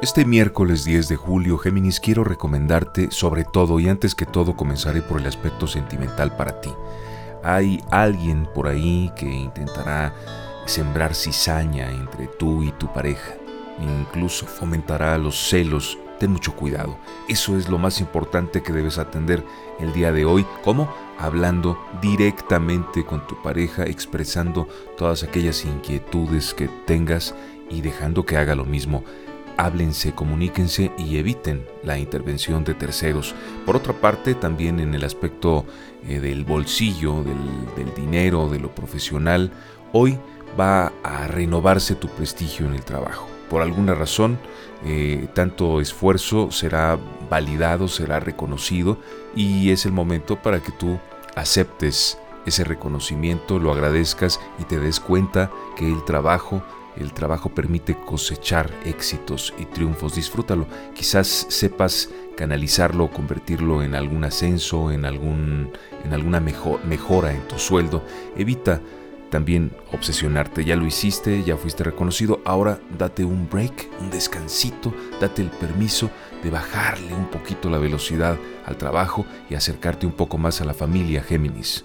Este miércoles 10 de julio, Géminis, quiero recomendarte sobre todo y antes que todo comenzaré por el aspecto sentimental para ti. Hay alguien por ahí que intentará sembrar cizaña entre tú y tu pareja. Incluso fomentará los celos. Ten mucho cuidado. Eso es lo más importante que debes atender el día de hoy. ¿Cómo? Hablando directamente con tu pareja, expresando todas aquellas inquietudes que tengas y dejando que haga lo mismo háblense, comuníquense y eviten la intervención de terceros. Por otra parte, también en el aspecto eh, del bolsillo, del, dinero, de lo profesional, hoy va a renovarse tu prestigio en el trabajo. Por alguna razón, eh, tanto esfuerzo será validado, será reconocido y es el momento para que tú aceptes ese reconocimiento, lo agradezcas y te des cuenta que el trabajo el trabajo permite cosechar éxitos y triunfos. Disfrútalo. Quizás sepas canalizarlo o convertirlo en algún ascenso, en, algún, en alguna mejora en tu sueldo. Evita también obsesionarte. Ya lo hiciste, ya fuiste reconocido. Ahora date un break, un descansito. Date el permiso de bajarle un poquito la velocidad al trabajo y acercarte un poco más a la familia Géminis.